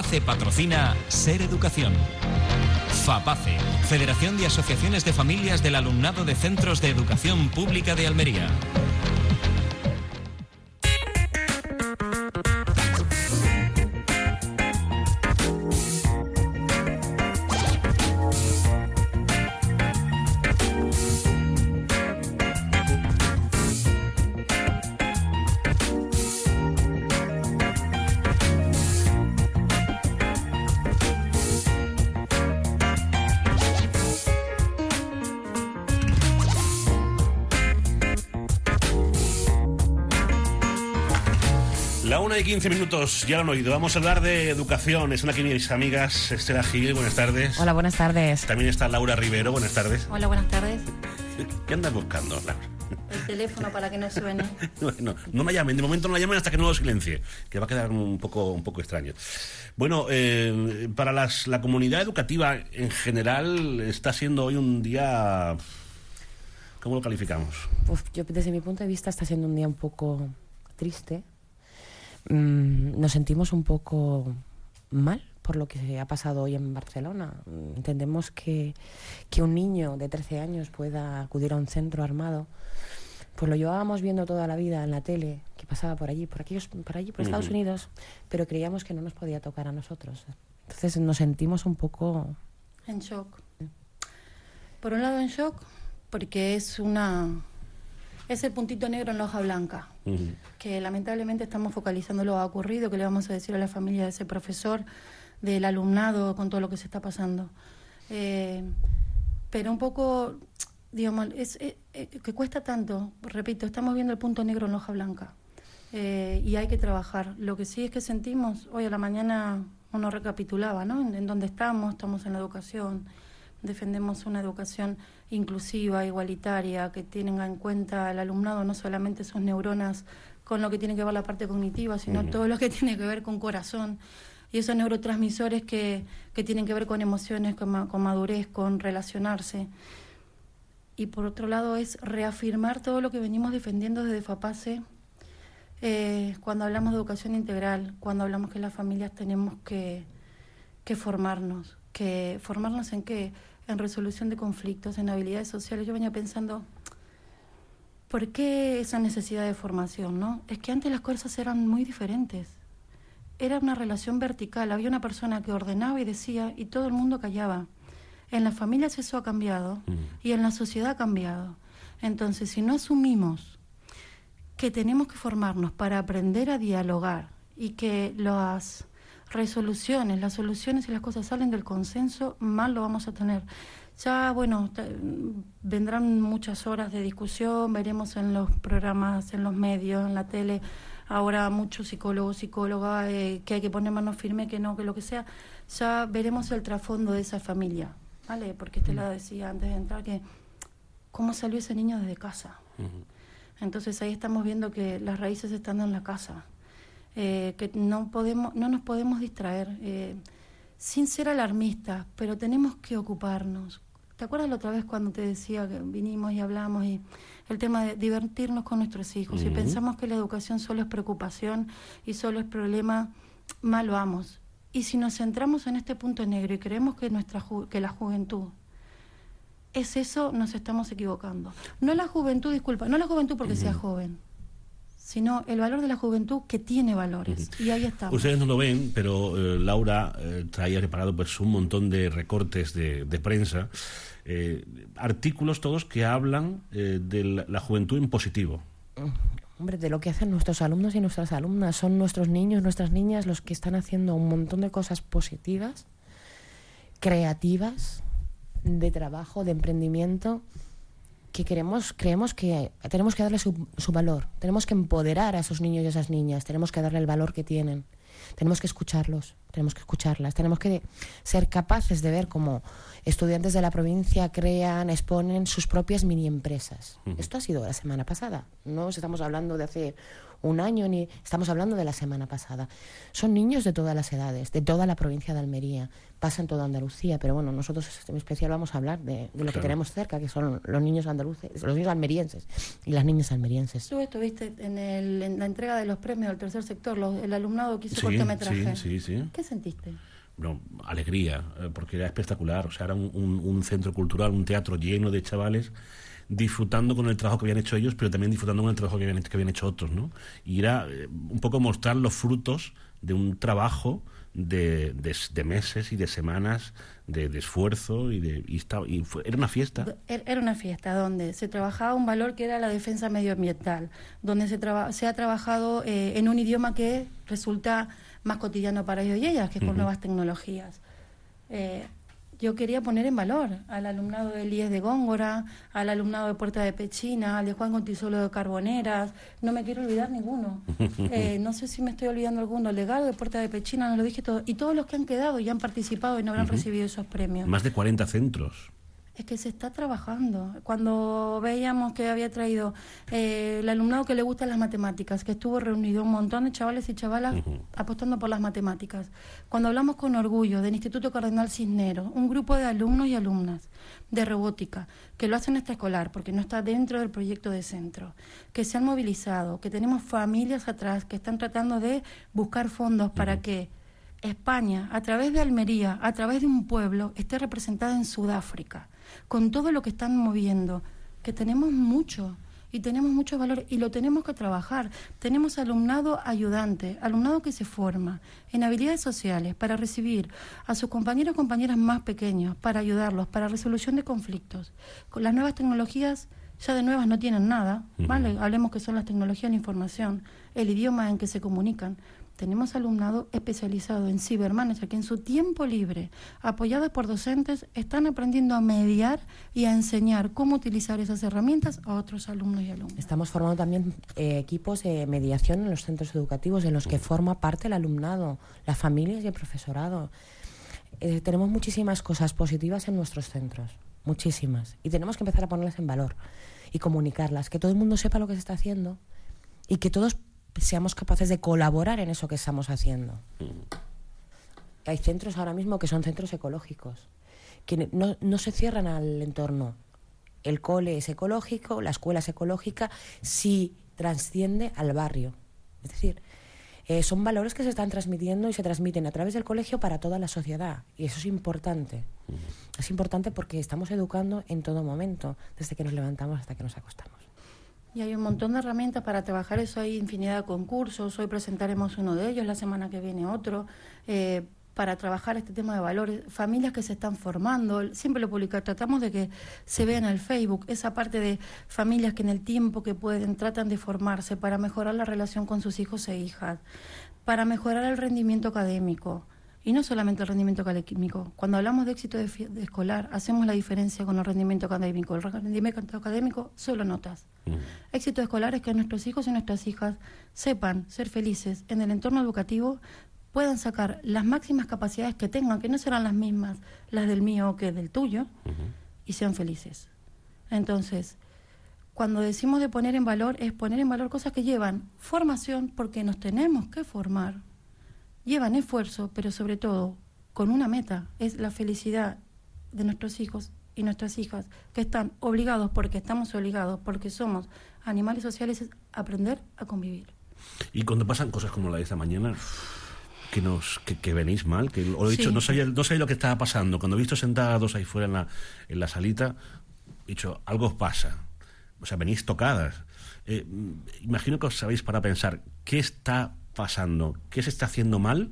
FAPACE patrocina Ser Educación. FAPACE, Federación de Asociaciones de Familias del Alumnado de Centros de Educación Pública de Almería. Una y 15 minutos, ya lo han oído. Vamos a hablar de educación. Están aquí mis amigas Estela Gil, buenas tardes. Hola, buenas tardes. También está Laura Rivero, buenas tardes. Hola, buenas tardes. ¿Qué andas buscando, Laura? El teléfono para que no suene. Bueno, no me llamen, de momento no me llamen hasta que no lo silencie, que va a quedar un poco, un poco extraño. Bueno, eh, para las- la comunidad educativa en general está siendo hoy un día... ¿Cómo lo calificamos? Uf, yo desde mi punto de vista está siendo un día un poco triste. Mm, nos sentimos un poco mal por lo que ha pasado hoy en Barcelona. Mm, Entendemos que, que un niño de 13 años pueda acudir a un centro armado. Pues lo llevábamos viendo toda la vida en la tele, que pasaba por allí, por aquellos, por allí, por Estados Ujú. Unidos, pero creíamos que no nos podía tocar a nosotros. Entonces nos sentimos un poco En shock. Por un lado en shock, porque es una es el puntito negro en la hoja blanca, que lamentablemente estamos focalizando lo que ha ocurrido, que le vamos a decir a la familia de ese profesor, del alumnado, con todo lo que se está pasando. Eh, pero un poco, digamos, es, eh, eh, que cuesta tanto, repito, estamos viendo el punto negro en la hoja blanca eh, y hay que trabajar. Lo que sí es que sentimos, hoy a la mañana uno recapitulaba, ¿no? En, en dónde estamos, estamos en la educación, defendemos una educación inclusiva, igualitaria, que tenga en cuenta el alumnado no solamente sus neuronas con lo que tiene que ver la parte cognitiva, sino todo lo que tiene que ver con corazón. Y esos neurotransmisores que, que tienen que ver con emociones, con, ma- con madurez, con relacionarse. Y por otro lado es reafirmar todo lo que venimos defendiendo desde FAPACE eh, cuando hablamos de educación integral, cuando hablamos que las familias tenemos que, que formarnos, que formarnos en qué, en resolución de conflictos, en habilidades sociales. Yo venía pensando, ¿por qué esa necesidad de formación? No, es que antes las cosas eran muy diferentes. Era una relación vertical, había una persona que ordenaba y decía y todo el mundo callaba. En las familias eso ha cambiado y en la sociedad ha cambiado. Entonces, si no asumimos que tenemos que formarnos para aprender a dialogar y que las resoluciones, las soluciones y las cosas salen del consenso, mal lo vamos a tener. Ya, bueno, vendrán muchas horas de discusión, veremos en los programas, en los medios, en la tele, ahora muchos psicólogos, psicólogas, eh, que hay que poner mano firme, que no, que lo que sea. Ya veremos el trasfondo de esa familia, ¿vale? Porque te la decía antes de entrar que cómo salió ese niño desde casa. Entonces ahí estamos viendo que las raíces están en la casa, eh, que no podemos, no nos podemos distraer, eh, sin ser alarmistas, pero tenemos que ocuparnos. ¿Te acuerdas la otra vez cuando te decía que vinimos y hablamos y el tema de divertirnos con nuestros hijos? Si Ujú. pensamos que la educación solo es preocupación y solo es problema, mal vamos. Y si nos centramos en este punto negro y creemos que nuestra ju- que la juventud es eso, nos estamos equivocando. No la juventud, disculpa, no la juventud porque sea joven, sino el valor de la juventud que tiene valores. Y ahí estamos. Ustedes no lo ven, pero eh, Laura eh, traía preparado pues un montón de recortes de, de prensa, eh, artículos todos que hablan eh, de la, la juventud en positivo. Hombre, de lo que hacen nuestros alumnos y nuestras alumnas. Son nuestros niños, nuestras niñas los que están haciendo un montón de cosas positivas, creativas, de trabajo, de emprendimiento. Que queremos, creemos que tenemos que darle su, su valor, tenemos que empoderar a esos niños y a esas niñas, tenemos que darle el valor que tienen, tenemos que escucharlos, tenemos que escucharlas, tenemos que ser capaces de ver cómo estudiantes de la provincia crean, exponen sus propias mini empresas. Esto ha sido la semana pasada, no estamos hablando de hace un año ni estamos hablando de la semana pasada. Son niños de todas las edades, de toda la provincia de Almería, pasa en toda Andalucía, pero bueno, nosotros en especial vamos a hablar de, de lo que Claro. tenemos cerca, que son los niños andaluces, los niños almerienses y las niñas almerienses. Tú estuviste en, el- en la entrega de los premios del tercer sector, los- el alumnado que hizo Sí, cortometraje. sí, sí, sí. ¿Qué sentiste? no, alegría, eh, porque era espectacular. O sea, era un, un- un centro cultural, un teatro lleno de chavales disfrutando con el trabajo que habían hecho ellos, pero también disfrutando con el trabajo que habían, que habían hecho otros, ¿no? Y era eh, un poco mostrar los frutos de un trabajo de, de- de meses y de semanas de, de esfuerzo y de y estaba- y fue- era una fiesta. Er- Era una fiesta donde se trabajaba un valor que era la defensa medioambiental, donde se, traba- se ha trabajado eh, en un idioma que resulta más cotidiano para ellos y ellas, que es con nuevas tecnologías. Eh, yo quería poner en valor al alumnado del IES de Góngora, al alumnado de Puerta de Pechina, al de Juan Contisolo de Carboneras, no me quiero olvidar ninguno. Eh, no sé si me estoy olvidando alguno, legado de Puerta de Pechina, no lo dije todo, y todos los que han quedado y han participado y no habrán recibido esos premios. Más de 40 centros. Es que se está trabajando. Cuando veíamos que había traído eh, el alumnado que le gustan las matemáticas, que estuvo reunido un montón de chavales y chavalas apostando por las matemáticas. Cuando hablamos con orgullo del Instituto Cardenal Cisneros, un grupo de alumnos y alumnas de robótica, que lo hacen extraescolar porque no está dentro del proyecto de centro, que se han movilizado, que tenemos familias atrás que están tratando de buscar fondos para que España, a través de Almería, a través de un pueblo, esté representada en Sudáfrica, con todo lo que están moviendo, que tenemos mucho y tenemos mucho valor y lo tenemos que trabajar. Tenemos alumnado ayudante, alumnado que se forma en habilidades sociales para recibir a sus compañeros y compañeras más pequeños, para ayudarlos, para resolución de conflictos. Con las nuevas tecnologías ya de nuevas no tienen nada, ¿vale? Hablemos que son las tecnologías de la información, el idioma en que se comunican. Tenemos alumnado especializado en cibermanager que en su tiempo libre, apoyados por docentes, están aprendiendo a mediar y a enseñar cómo utilizar esas herramientas a otros alumnos y alumnas. Estamos formando también eh, equipos de mediación en los centros educativos en los que forma parte el alumnado, las familias y el profesorado. Eh, tenemos muchísimas cosas positivas en nuestros centros, muchísimas. Y tenemos que empezar a ponerlas en valor y comunicarlas, que todo el mundo sepa lo que se está haciendo y que todos seamos capaces de colaborar en eso que estamos haciendo. Hay centros ahora mismo que son centros ecológicos, que no, no se cierran al entorno. El cole es ecológico, la escuela es ecológica, si trasciende al barrio. Es decir, eh, son valores que se están transmitiendo y se transmiten a través del colegio para toda la sociedad. Y eso es importante. Es importante porque estamos educando en todo momento, desde que nos levantamos hasta que nos acostamos. Y hay un montón de herramientas para trabajar eso, hay infinidad de concursos, hoy presentaremos uno de ellos, la semana que viene otro, eh, para trabajar este tema de valores, familias que se están formando, siempre lo publicamos, tratamos de que se vea en el Facebook esa parte de familias que en el tiempo que pueden tratan de formarse para mejorar la relación con sus hijos e hijas, para mejorar el rendimiento académico. Y no solamente el rendimiento académico. Cuando hablamos de éxito de de escolar, hacemos la diferencia con el rendimiento académico. El rendimiento académico, solo notas. Éxito escolar es que nuestros hijos y nuestras hijas sepan ser felices en el entorno educativo, puedan sacar las máximas capacidades que tengan, que no serán las mismas las del mío que del tuyo, y sean felices. Entonces, cuando decimos de poner en valor, es poner en valor cosas que llevan formación, porque nos tenemos que formar, llevan esfuerzo, pero sobre todo con una meta, es la felicidad de nuestros hijos y nuestras hijas, que están obligados, porque estamos obligados, porque somos animales sociales, es aprender a convivir. Y cuando pasan cosas como la de esta mañana, que nos que, que venís mal, que os he dicho, Sí. no sabía, no sabía lo que estaba pasando. Cuando he visto sentados ahí fuera en la, en la salita, he dicho, algo os pasa. O sea, venís tocadas. Eh, imagino que os sabéis para pensar, ¿qué está pasando? ¿Qué se está haciendo mal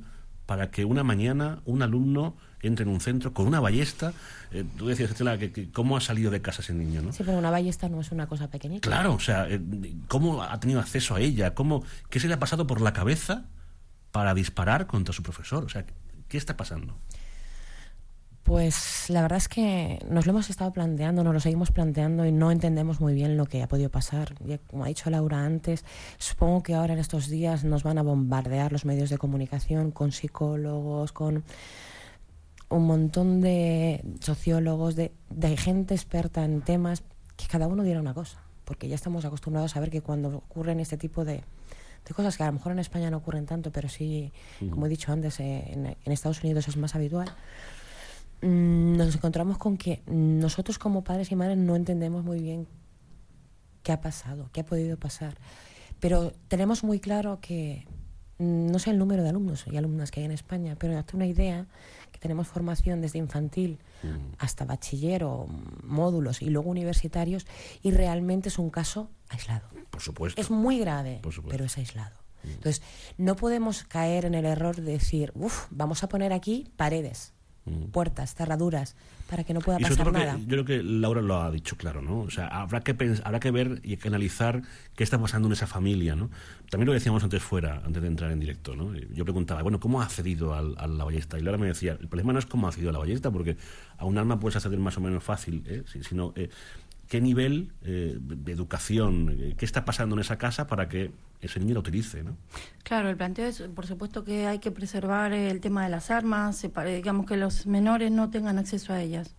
para que una mañana un alumno entre en un centro con una ballesta? Eh, tú decías, Estela, que, que cómo ha salido de casa ese niño, ¿no? Sí, pero una ballesta no es una cosa pequeñita. Claro, o sea, eh, ¿cómo ha tenido acceso a ella? ¿Cómo, ¿Qué se le ha pasado por la cabeza para disparar contra su profesor? O sea, ¿qué está pasando? Pues la verdad es que nos lo hemos estado planteando, nos lo seguimos planteando y no entendemos muy bien lo que ha podido pasar. Ya, como ha dicho Laura antes, supongo que ahora en estos días nos van a bombardear los medios de comunicación con psicólogos, con un montón de sociólogos, de, de gente experta en temas, que cada uno diera una cosa, porque ya estamos acostumbrados a ver que cuando ocurren este tipo de, de cosas que a lo mejor en España no ocurren tanto, pero sí, como he dicho antes, eh, en, en Estados Unidos es más habitual, nos encontramos con que nosotros como padres y madres no entendemos muy bien qué ha pasado, qué ha podido pasar. Pero tenemos muy claro que mm, no sé el número de alumnos y alumnas que hay en España, pero hazte una idea que tenemos formación desde infantil hasta bachiller o mm, módulos y luego universitarios y realmente es un caso aislado. Por supuesto. Es muy grave, Por supuesto. pero es aislado. Entonces, no podemos caer en el error de decir, uff, vamos a poner aquí paredes, puertas, cerraduras, para que no pueda pasar que nada. yo creo que Laura lo ha dicho claro, ¿no? O sea, habrá que habrá que ver y que analizar qué está pasando en esa familia, ¿no? También lo decíamos antes fuera, antes de entrar en directo, ¿no? Yo preguntaba, bueno, ¿cómo ha accedido al, a la ballesta? Y Laura me decía, el problema no es cómo ha accedido a la ballesta, porque a un arma puedes acceder más o menos fácil, ¿eh? Si- sino eh, qué nivel eh, de educación, eh, qué está pasando en esa casa para que ese niño la utilice, ¿no? Claro, el planteo es, por supuesto, que hay que preservar el tema de las armas, digamos que los menores no tengan acceso a ellas.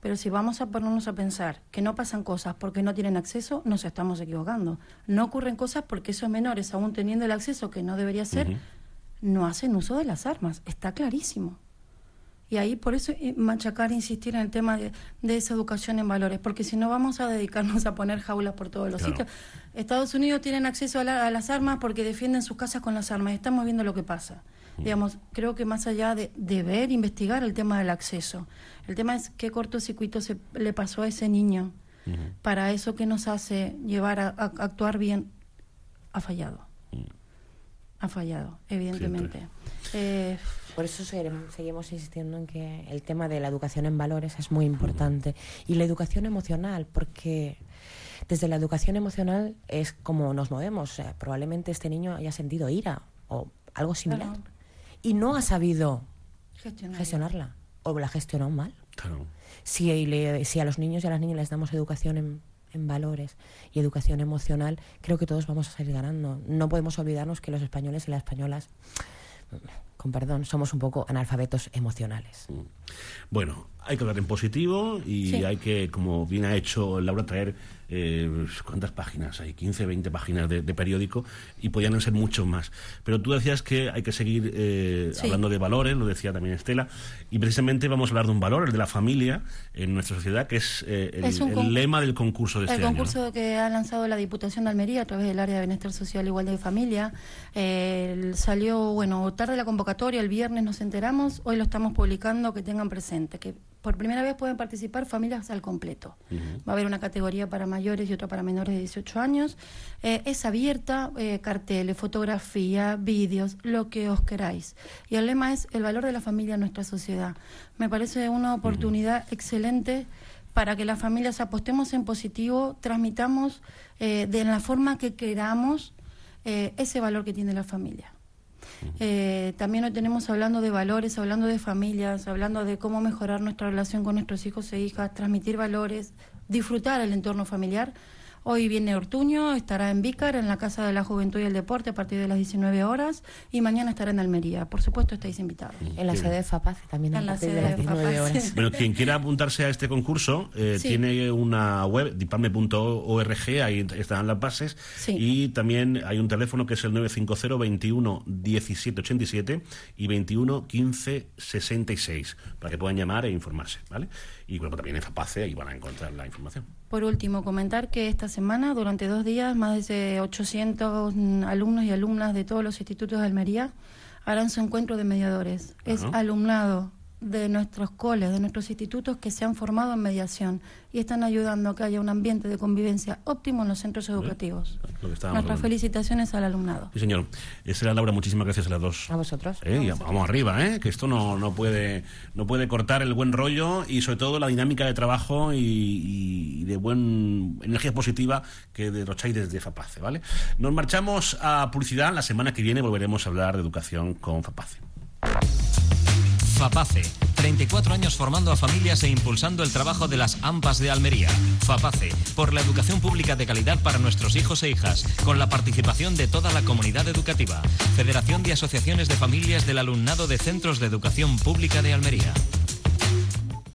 Pero si vamos a ponernos a pensar que no pasan cosas porque no tienen acceso, nos estamos equivocando. No ocurren cosas porque esos menores, aún teniendo el acceso que no debería ser, no hacen uso de las armas. Está clarísimo. Y ahí por eso eh, machacar, insistir en el tema de, de esa educación en valores, porque si no vamos a dedicarnos a poner jaulas por todos los Claro. sitios. Estados Unidos tienen acceso a, la- a las armas porque defienden sus casas con las armas. Estamos viendo lo que pasa. Digamos, creo que más allá de, de ver, investigar el tema del acceso, el tema es qué cortocircuito se le pasó a ese niño para eso que nos hace llevar a, a actuar bien, ha fallado. Ha fallado, evidentemente. Eh, Por eso seguimos insistiendo en que el tema de la educación en valores es muy importante. Y la educación emocional, porque desde la educación emocional es como nos movemos. O sea, probablemente este niño haya sentido ira o algo similar. Claro. Y no ha sabido gestionar. gestionarla o la gestionó mal. Claro. Si, le- si a los niños y a las niñas les damos educación en, en valores y educación emocional, creo que todos vamos a salir ganando. No podemos olvidarnos que los españoles y las españolas, con perdón, somos un poco analfabetos emocionales. Bueno, hay que hablar en positivo y Sí. hay que, como bien ha hecho Laura, traer, eh, ¿cuántas páginas? Hay 15, 20 páginas de, de periódico y podían ser muchos más. Pero tú decías que hay que seguir eh, Sí. hablando de valores, lo decía también Estela, y precisamente vamos a hablar de un valor, el de la familia en nuestra sociedad, que es, eh, el, Es el lema del concurso de este El año. ¿no? concurso que ha lanzado la Diputación de Almería a través del área de Bienestar Social, Igualdad de Familia, el- salió, bueno, tarde la convocatoria, el viernes nos enteramos, hoy lo estamos publicando, que tengan presente, que por primera vez pueden participar familias al completo. Va a haber una categoría para mayores y otra para menores de 18 años. Eh, es abierta, eh, carteles, fotografía, vídeos, lo que os queráis. Y el lema es el valor de la familia en nuestra sociedad. Me parece una oportunidad excelente para que las familias apostemos en positivo, transmitamos eh, de la forma que queramos ese valor que tiene la familia. Eh, también hoy tenemos hablando de valores, hablando de familias, hablando de cómo mejorar nuestra relación con nuestros hijos e hijas, transmitir valores, disfrutar el entorno familiar. Hoy viene Ortuño, estará en Vícar, en la Casa de la Juventud y el Deporte, a partir de las 19 horas, y mañana estará en Almería. Por supuesto, estáis invitados. En la sede de FAPACE también a En la partir sede de las de 19 FAPACE. horas. Bueno, quien quiera apuntarse a este concurso eh, Sí. tiene una web, dipame.org, ahí están las bases. Sí. Y también hay un teléfono que es el 950 21 17 87 y 21 15 66 para que puedan llamar e informarse, ¿vale? Y bueno, también en FAPACE ahí van a encontrar la información. Por último, comentar que esta semana, durante dos días, más de 800 mm, alumnos y alumnas de todos los institutos de Almería harán su encuentro de mediadores. Es alumnado de nuestros coles, de nuestros institutos que se han formado en mediación y están ayudando a que haya un ambiente de convivencia óptimo en los centros educativos. Lo que estábamos Nuestras hablando. felicitaciones al alumnado. Sí, señor. Estela Laura, muchísimas gracias a las dos. A vosotros. Eh, y vamos arriba, ¿eh? que esto no, no, puede, no puede cortar el buen rollo y sobre todo la dinámica de trabajo y, y de buen energía positiva que derrocháis desde FAPACE. ¿vale? Nos marchamos a publicidad. La semana que viene volveremos a hablar de educación con FAPACE. FAPACE, 34 años formando a familias e impulsando el trabajo de las AMPAs de Almería. FAPACE, por la educación pública de calidad para nuestros hijos e hijas, con la participación de toda la comunidad educativa. Federación de Asociaciones de Familias del Alumnado de Centros de Educación Pública de Almería.